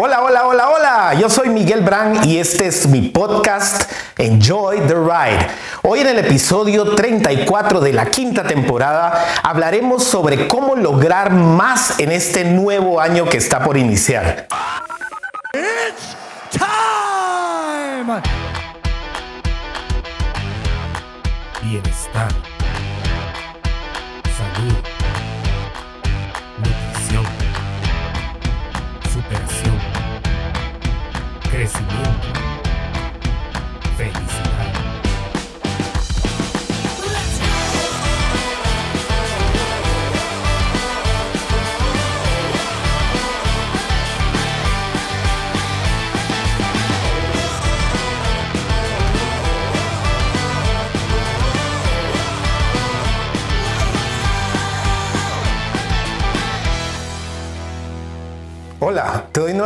Hola, hola, hola, hola. Yo soy Miguel Brand y este es mi podcast Enjoy the Ride. Hoy en el episodio 34 de la quinta temporada hablaremos sobre cómo lograr más en este nuevo año que está por iniciar. It's time! Crecimiento,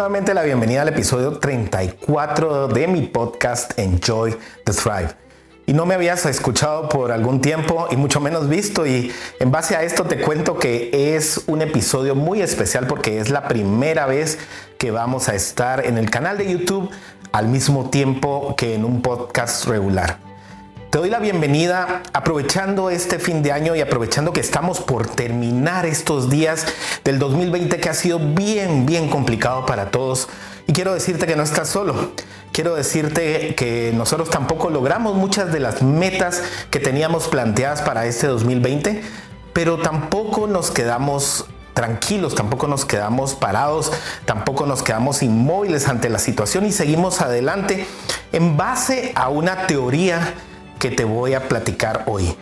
nuevamente la bienvenida al episodio 34 de mi podcast Enjoy the Thrive. Y no me habías escuchado por algún tiempo y mucho menos visto y en base a esto te cuento que es un episodio muy especial porque es la primera vez que vamos a estar en el canal de YouTube al mismo tiempo que en un podcast regular. Te doy la bienvenida aprovechando este fin de año y aprovechando que estamos por terminar estos días del 2020 que ha sido bien, bien complicado para todos. Y quiero decirte que no estás solo. Quiero decirte que nosotros tampoco logramos muchas de las metas que teníamos planteadas para este 2020, pero tampoco nos quedamos tranquilos, tampoco nos quedamos parados, tampoco nos quedamos inmóviles ante la situación y seguimos adelante en base a una teoría que te voy a platicar hoy.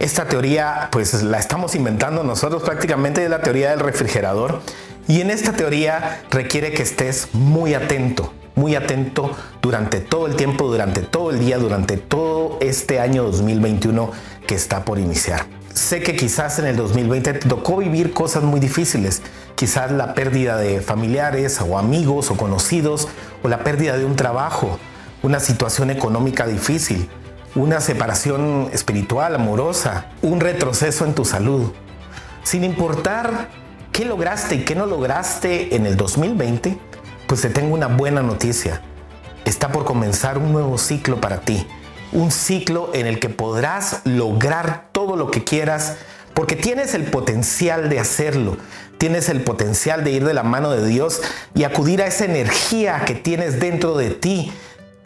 Esta teoría pues la estamos inventando nosotros prácticamente, es la teoría del refrigerador. Y en esta teoría requiere que estés muy atento, muy atento durante todo el tiempo, durante todo el día, durante todo este año 2021 que está por iniciar. Sé que quizás en el 2020 te tocó vivir cosas muy difíciles, quizás la pérdida de familiares o amigos o conocidos, o la pérdida de un trabajo, una situación económica difícil, una separación espiritual, amorosa, un retroceso en tu salud. Sin importar qué lograste y qué no lograste en el 2020, pues te tengo una buena noticia. Está por comenzar un nuevo ciclo para ti. Un ciclo en el que podrás lograr todo lo que quieras porque tienes el potencial de hacerlo. Tienes el potencial de ir de la mano de Dios y acudir a esa energía que tienes dentro de ti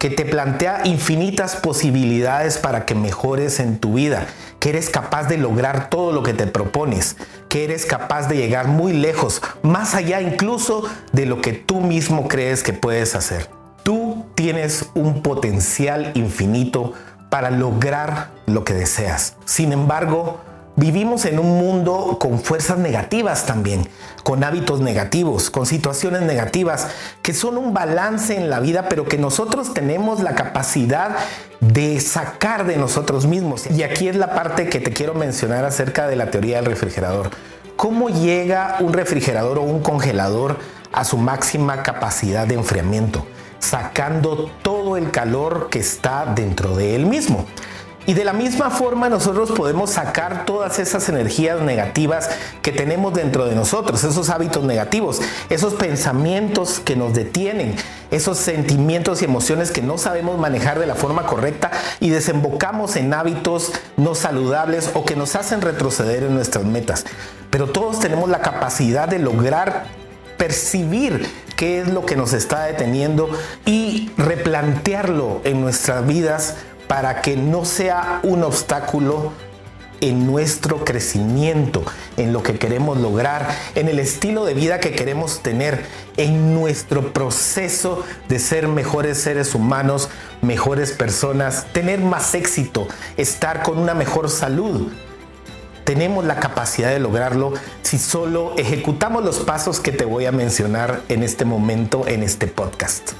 que te plantea infinitas posibilidades para que mejores en tu vida, que eres capaz de lograr todo lo que te propones, que eres capaz de llegar muy lejos, más allá incluso de lo que tú mismo crees que puedes hacer. Tú tienes un potencial infinito para lograr lo que deseas. Sin embargo, Vivimos en un mundo con fuerzas negativas también, con hábitos negativos, con situaciones negativas, que son un balance en la vida, pero que nosotros tenemos la capacidad de sacar de nosotros mismos. Y aquí es la parte que te quiero mencionar acerca de la teoría del refrigerador. ¿Cómo llega un refrigerador o un congelador a su máxima capacidad de enfriamiento? Sacando todo el calor que está dentro de él mismo. Y de la misma forma nosotros podemos sacar todas esas energías negativas que tenemos dentro de nosotros, esos hábitos negativos, esos pensamientos que nos detienen, esos sentimientos y emociones que no sabemos manejar de la forma correcta y desembocamos en hábitos no saludables o que nos hacen retroceder en nuestras metas. Pero todos tenemos la capacidad de lograr percibir qué es lo que nos está deteniendo y replantearlo en nuestras vidas para que no sea un obstáculo en nuestro crecimiento, en lo que queremos lograr, en el estilo de vida que queremos tener, en nuestro proceso de ser mejores seres humanos, mejores personas, tener más éxito, estar con una mejor salud. Tenemos la capacidad de lograrlo si solo ejecutamos los pasos que te voy a mencionar en este momento en este podcast.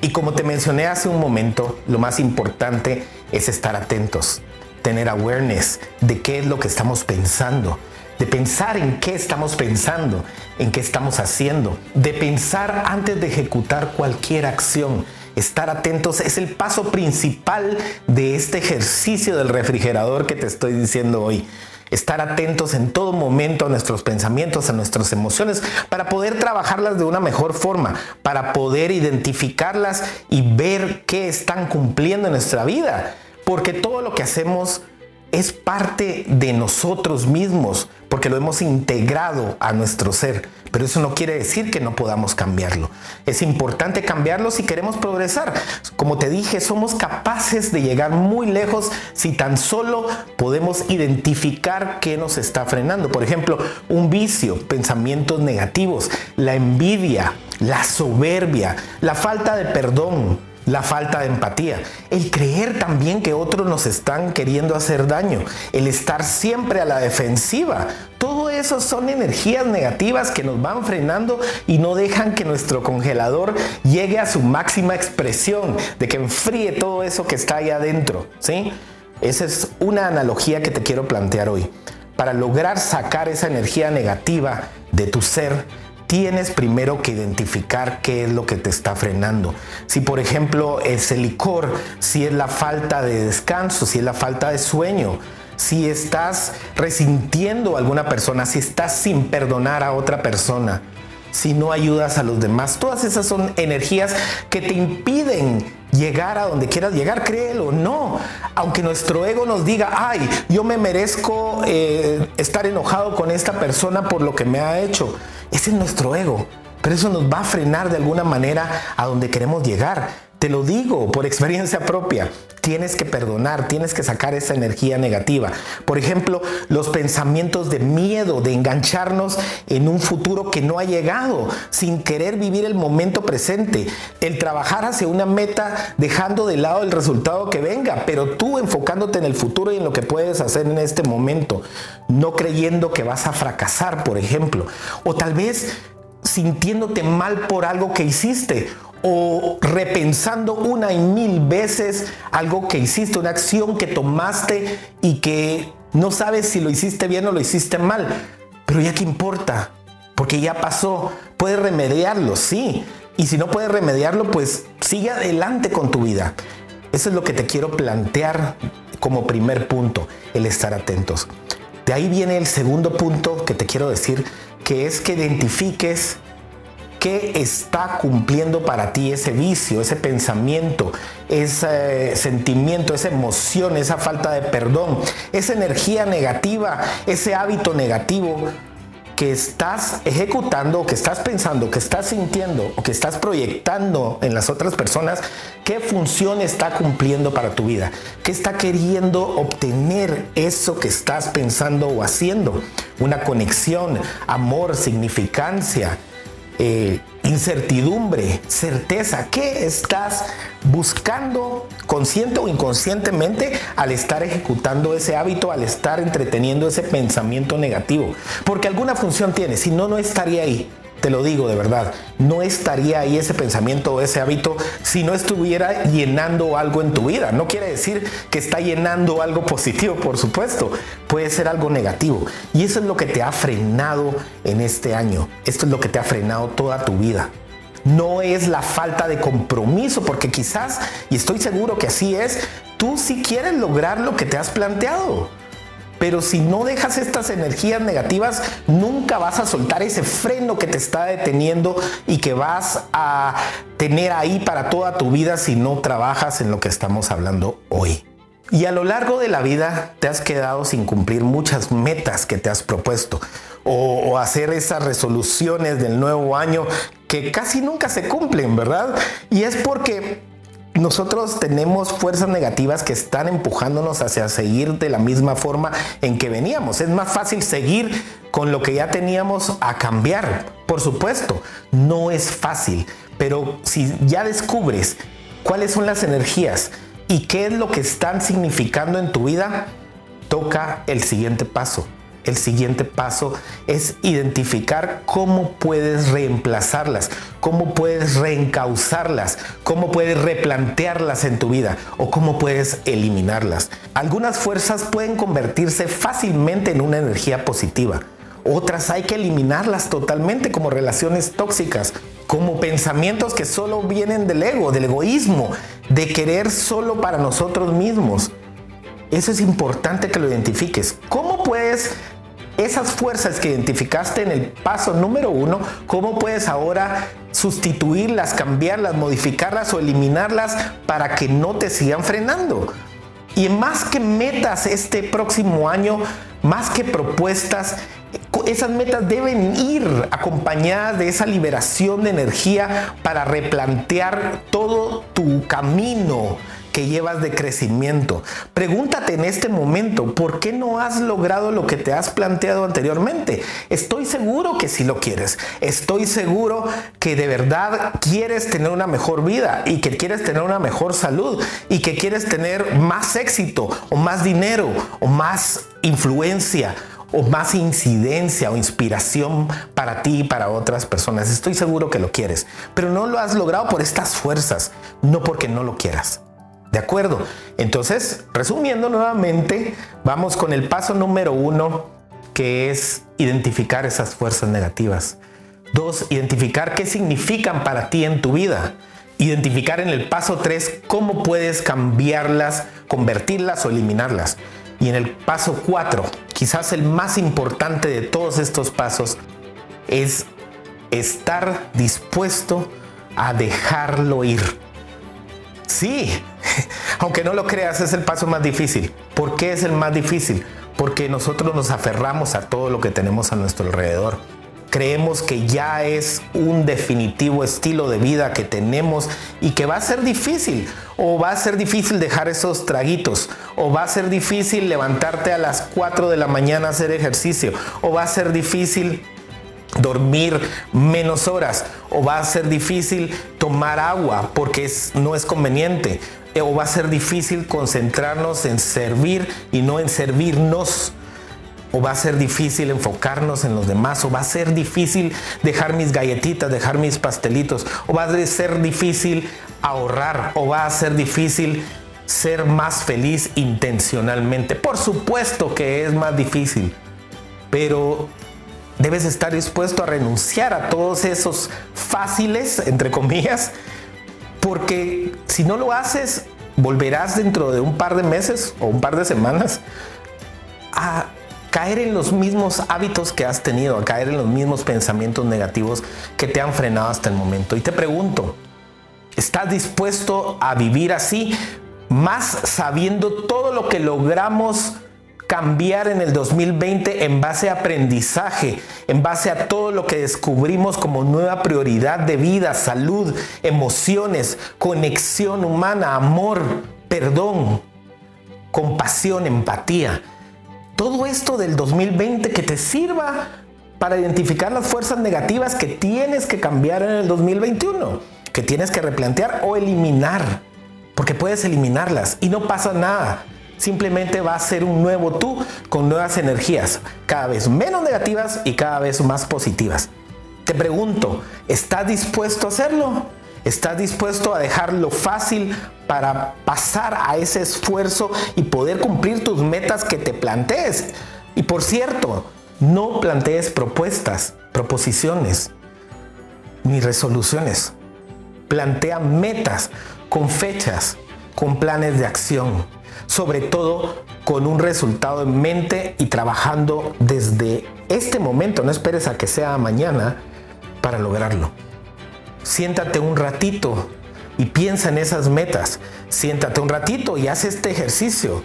Y como te mencioné hace un momento, lo más importante es estar atentos, tener awareness de qué es lo que estamos pensando, de pensar en qué estamos pensando, en qué estamos haciendo, de pensar antes de ejecutar cualquier acción. Estar atentos es el paso principal de este ejercicio del refrigerador que te estoy diciendo hoy. Estar atentos en todo momento a nuestros pensamientos, a nuestras emociones, para poder trabajarlas de una mejor forma, para poder identificarlas y ver qué están cumpliendo en nuestra vida. Porque todo lo que hacemos es parte de nosotros mismos, porque lo hemos integrado a nuestro ser. Pero eso no quiere decir que no podamos cambiarlo. Es importante cambiarlo si queremos progresar. Como te dije, somos capaces de llegar muy lejos si tan solo podemos identificar qué nos está frenando. Por ejemplo, un vicio, pensamientos negativos, la envidia, la soberbia, la falta de perdón, la falta de empatía, el creer también que otros nos están queriendo hacer daño, el estar siempre a la defensiva. Todo eso son energías negativas que nos van frenando y no dejan que nuestro congelador llegue a su máxima expresión, de que enfríe todo eso que está ahí adentro, ¿sí? Esa es una analogía que te quiero plantear hoy. Para lograr sacar esa energía negativa de tu ser, tienes primero que identificar qué es lo que te está frenando. Si por ejemplo es el licor, si es la falta de descanso, si es la falta de sueño, si estás resintiendo a alguna persona, si estás sin perdonar a otra persona, si no ayudas a los demás, todas esas son energías que te impiden llegar a donde quieras llegar, créelo, no. Aunque nuestro ego nos diga, ay, yo me merezco eh, estar enojado con esta persona por lo que me ha hecho. Ese es nuestro ego. Pero eso nos va a frenar de alguna manera a donde queremos llegar. Te lo digo por experiencia propia. Tienes que perdonar, tienes que sacar esa energía negativa. Por ejemplo, los pensamientos de miedo, de engancharnos en un futuro que no ha llegado, sin querer vivir el momento presente. El trabajar hacia una meta dejando de lado el resultado que venga, pero tú enfocándote en el futuro y en lo que puedes hacer en este momento. No creyendo que vas a fracasar, por ejemplo. O tal vez sintiéndote mal por algo que hiciste o repensando una y mil veces algo que hiciste, una acción que tomaste y que no sabes si lo hiciste bien o lo hiciste mal. Pero ya que importa, porque ya pasó, puedes remediarlo, sí. Y si no puedes remediarlo, pues sigue adelante con tu vida. Eso es lo que te quiero plantear como primer punto, el estar atentos. De ahí viene el segundo punto que te quiero decir, que es que identifiques ¿Qué está cumpliendo para ti ese vicio, ese pensamiento, ese sentimiento, esa emoción, esa falta de perdón, esa energía negativa, ese hábito negativo que estás ejecutando, que estás pensando, que estás sintiendo o que estás proyectando en las otras personas, qué función está cumpliendo para tu vida, qué está queriendo obtener eso que estás pensando o haciendo, una conexión, amor, significancia, eh, incertidumbre, certeza. ¿Qué estás buscando consciente o inconscientemente al estar ejecutando ese hábito, al estar entreteniendo ese pensamiento negativo? Porque alguna función tiene, si no, no estaría ahí. Te lo digo de verdad, no estaría ahí ese pensamiento o ese hábito si no estuviera llenando algo en tu vida. No quiere decir que está llenando algo positivo, por supuesto. Puede ser algo negativo. Y eso es lo que te ha frenado en este año. Esto es lo que te ha frenado toda tu vida. No es la falta de compromiso, porque quizás, y estoy seguro que así es, tú sí quieres lograr lo que te has planteado. Pero si no dejas estas energías negativas, nunca vas a soltar ese freno que te está deteniendo y que vas a tener ahí para toda tu vida si no trabajas en lo que estamos hablando hoy. Y a lo largo de la vida te has quedado sin cumplir muchas metas que te has propuesto o, hacer esas resoluciones del nuevo año que casi nunca se cumplen, ¿verdad? Y es porque nosotros tenemos fuerzas negativas que están empujándonos hacia seguir de la misma forma en que veníamos. Es más fácil seguir con lo que ya teníamos a cambiar. Por supuesto, no es fácil, pero si ya descubres cuáles son las energías y qué es lo que están significando en tu vida, toca el siguiente paso el siguiente paso es identificar cómo puedes reemplazarlas, cómo puedes reencauzarlas, cómo puedes replantearlas en tu vida o cómo puedes eliminarlas. Algunas fuerzas pueden convertirse fácilmente en una energía positiva. Otras hay que eliminarlas totalmente como relaciones tóxicas, como pensamientos que solo vienen del ego, del egoísmo, de querer solo para nosotros mismos. Eso es importante que lo identifiques. ¿Cómo puedes esas fuerzas que identificaste en el paso número uno, cómo puedes ahora sustituirlas, cambiarlas, modificarlas o eliminarlas para que no te sigan frenando. Y más que metas este próximo año, más que propuestas, esas metas deben ir acompañadas de esa liberación de energía para replantear todo tu camino que llevas de crecimiento. Pregúntate en este momento, ¿por qué no has logrado lo que te has planteado anteriormente? Estoy seguro que sí lo quieres. Estoy seguro que de verdad quieres tener una mejor vida y que quieres tener una mejor salud y que quieres tener más éxito o más dinero o más influencia o más incidencia o inspiración para ti y para otras personas. Estoy seguro que lo quieres, pero no lo has logrado por estas fuerzas, no porque no lo quieras. ¿De acuerdo? Entonces, resumiendo nuevamente, vamos con el paso número uno, que es identificar esas fuerzas negativas. Dos, identificar qué significan para ti en tu vida. Identificar en el paso tres cómo puedes cambiarlas, convertirlas o eliminarlas. Y en el paso cuatro, quizás el más importante de todos estos pasos, es estar dispuesto a dejarlo ir. Sí, aunque no lo creas, es el paso más difícil. ¿Por qué es el más difícil? Porque nosotros nos aferramos a todo lo que tenemos a nuestro alrededor. Creemos que ya es un definitivo estilo de vida que tenemos y que va a ser difícil. O va a ser difícil dejar esos traguitos. O va a ser difícil levantarte a las 4 de la mañana a hacer ejercicio. O va a ser difícil dormir menos horas o va a ser difícil tomar agua porque no es conveniente o va a ser difícil concentrarnos en servir y no en servirnos o va a ser difícil enfocarnos en los demás o va a ser difícil dejar mis galletitas, dejar mis pastelitos o va a ser difícil ahorrar o va a ser difícil ser más feliz intencionalmente. Por supuesto que es más difícil, pero debes estar dispuesto a renunciar a todos esos fáciles, entre comillas, porque si no lo haces, volverás dentro de un par de meses o un par de semanas a caer en los mismos hábitos que has tenido, a caer en los mismos pensamientos negativos que te han frenado hasta el momento. Y te pregunto, ¿estás dispuesto a vivir así, más sabiendo todo lo que logramos? Cambiar en el 2020 en base a aprendizaje, en base a todo lo que descubrimos como nueva prioridad de vida, salud, emociones, conexión humana, amor, perdón, compasión, empatía. Todo esto del 2020 que te sirva para identificar las fuerzas negativas que tienes que cambiar en el 2021, que tienes que replantear o eliminar, porque puedes eliminarlas y no pasa nada simplemente va a ser un nuevo tú con nuevas energías, cada vez menos negativas y cada vez más positivas. Te pregunto, ¿estás dispuesto a hacerlo? ¿Estás dispuesto a dejarlo fácil para pasar a ese esfuerzo y poder cumplir tus metas que te plantees? Y por cierto, no plantees propuestas, proposiciones, ni resoluciones. Plantea metas con fechas, con planes de acción sobre todo con un resultado en mente y trabajando desde este momento, no esperes a que sea mañana para lograrlo. Siéntate un ratito y piensa en esas metas. Siéntate un ratito y haz este ejercicio.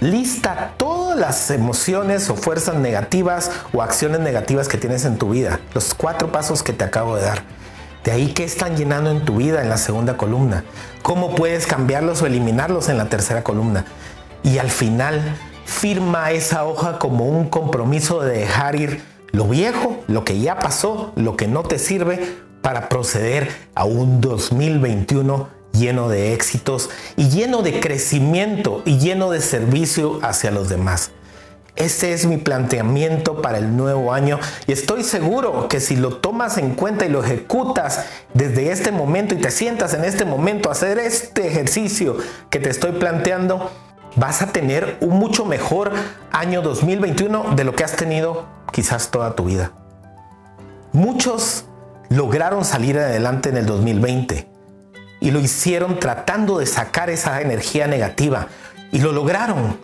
Lista todas las emociones o fuerzas negativas o acciones negativas que tienes en tu vida. Los cuatro pasos que te acabo de dar. De ahí que están llenando en tu vida en la segunda columna. ¿Cómo puedes cambiarlos o eliminarlos en la tercera columna? Y al final firma esa hoja como un compromiso de dejar ir lo viejo, lo que ya pasó, lo que no te sirve para proceder a un 2021 lleno de éxitos y lleno de crecimiento y lleno de servicio hacia los demás. Ese es mi planteamiento para el nuevo año y estoy seguro que si lo tomas en cuenta y lo ejecutas desde este momento y te sientas en este momento a hacer este ejercicio que te estoy planteando, vas a tener un mucho mejor año 2021 de lo que has tenido quizás toda tu vida. Muchos lograron salir adelante en el 2020 y lo hicieron tratando de sacar esa energía negativa y lo lograron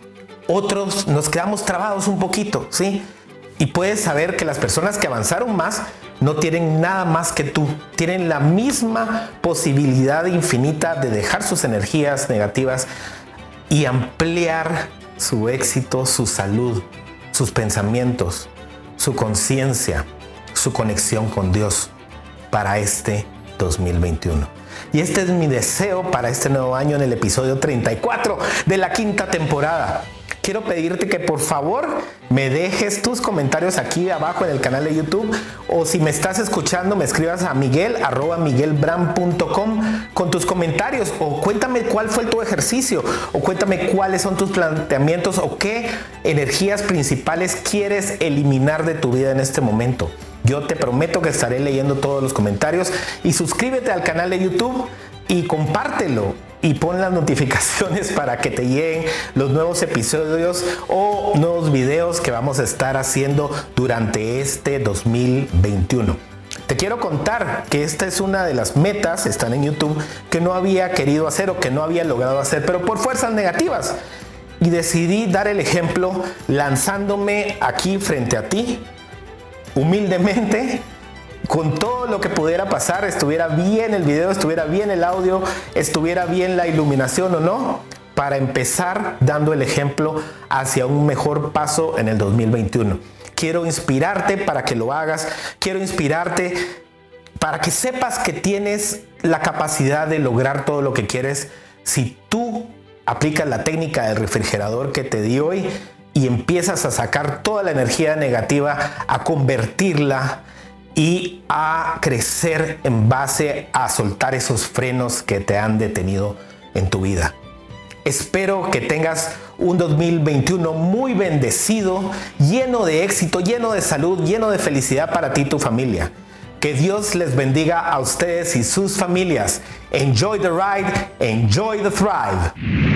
otros nos quedamos trabados un poquito, ¿sí? Y puedes saber que las personas que avanzaron más no tienen nada más que tú, tienen la misma posibilidad infinita de dejar sus energías negativas y ampliar su éxito, su salud, sus pensamientos, su conciencia, su conexión con Dios para este 2021. Y este es mi deseo para este nuevo año en el episodio 34 de la quinta temporada quiero pedirte que por favor me dejes tus comentarios aquí abajo en el canal de YouTube o si me estás escuchando me escribas a miguel miguelbram.com con tus comentarios o cuéntame cuál fue tu ejercicio o cuéntame cuáles son tus planteamientos o qué energías principales quieres eliminar de tu vida en este momento. Yo te prometo que estaré leyendo todos los comentarios y suscríbete al canal de YouTube y compártelo y pon las notificaciones para que te lleguen los nuevos episodios o nuevos videos que vamos a estar haciendo durante este 2021. Te quiero contar que esta es una de las metas, están en YouTube, que no había querido hacer o que no había logrado hacer, pero por fuerzas negativas. Y decidí dar el ejemplo lanzándome aquí frente a ti, humildemente, con todo lo que pudiera pasar, estuviera bien el video, estuviera bien el audio, estuviera bien la iluminación o no, para empezar dando el ejemplo hacia un mejor paso en el 2021. Quiero inspirarte para que lo hagas, quiero inspirarte para que sepas que tienes la capacidad de lograr todo lo que quieres si tú aplicas la técnica del refrigerador que te di hoy y empiezas a sacar toda la energía negativa, a convertirla y a crecer en base a soltar esos frenos que te han detenido en tu vida. Espero que tengas un 2021 muy bendecido, lleno de éxito, lleno de salud, lleno de felicidad para ti y tu familia. Que Dios les bendiga a ustedes y sus familias. Enjoy the ride, enjoy the thrive.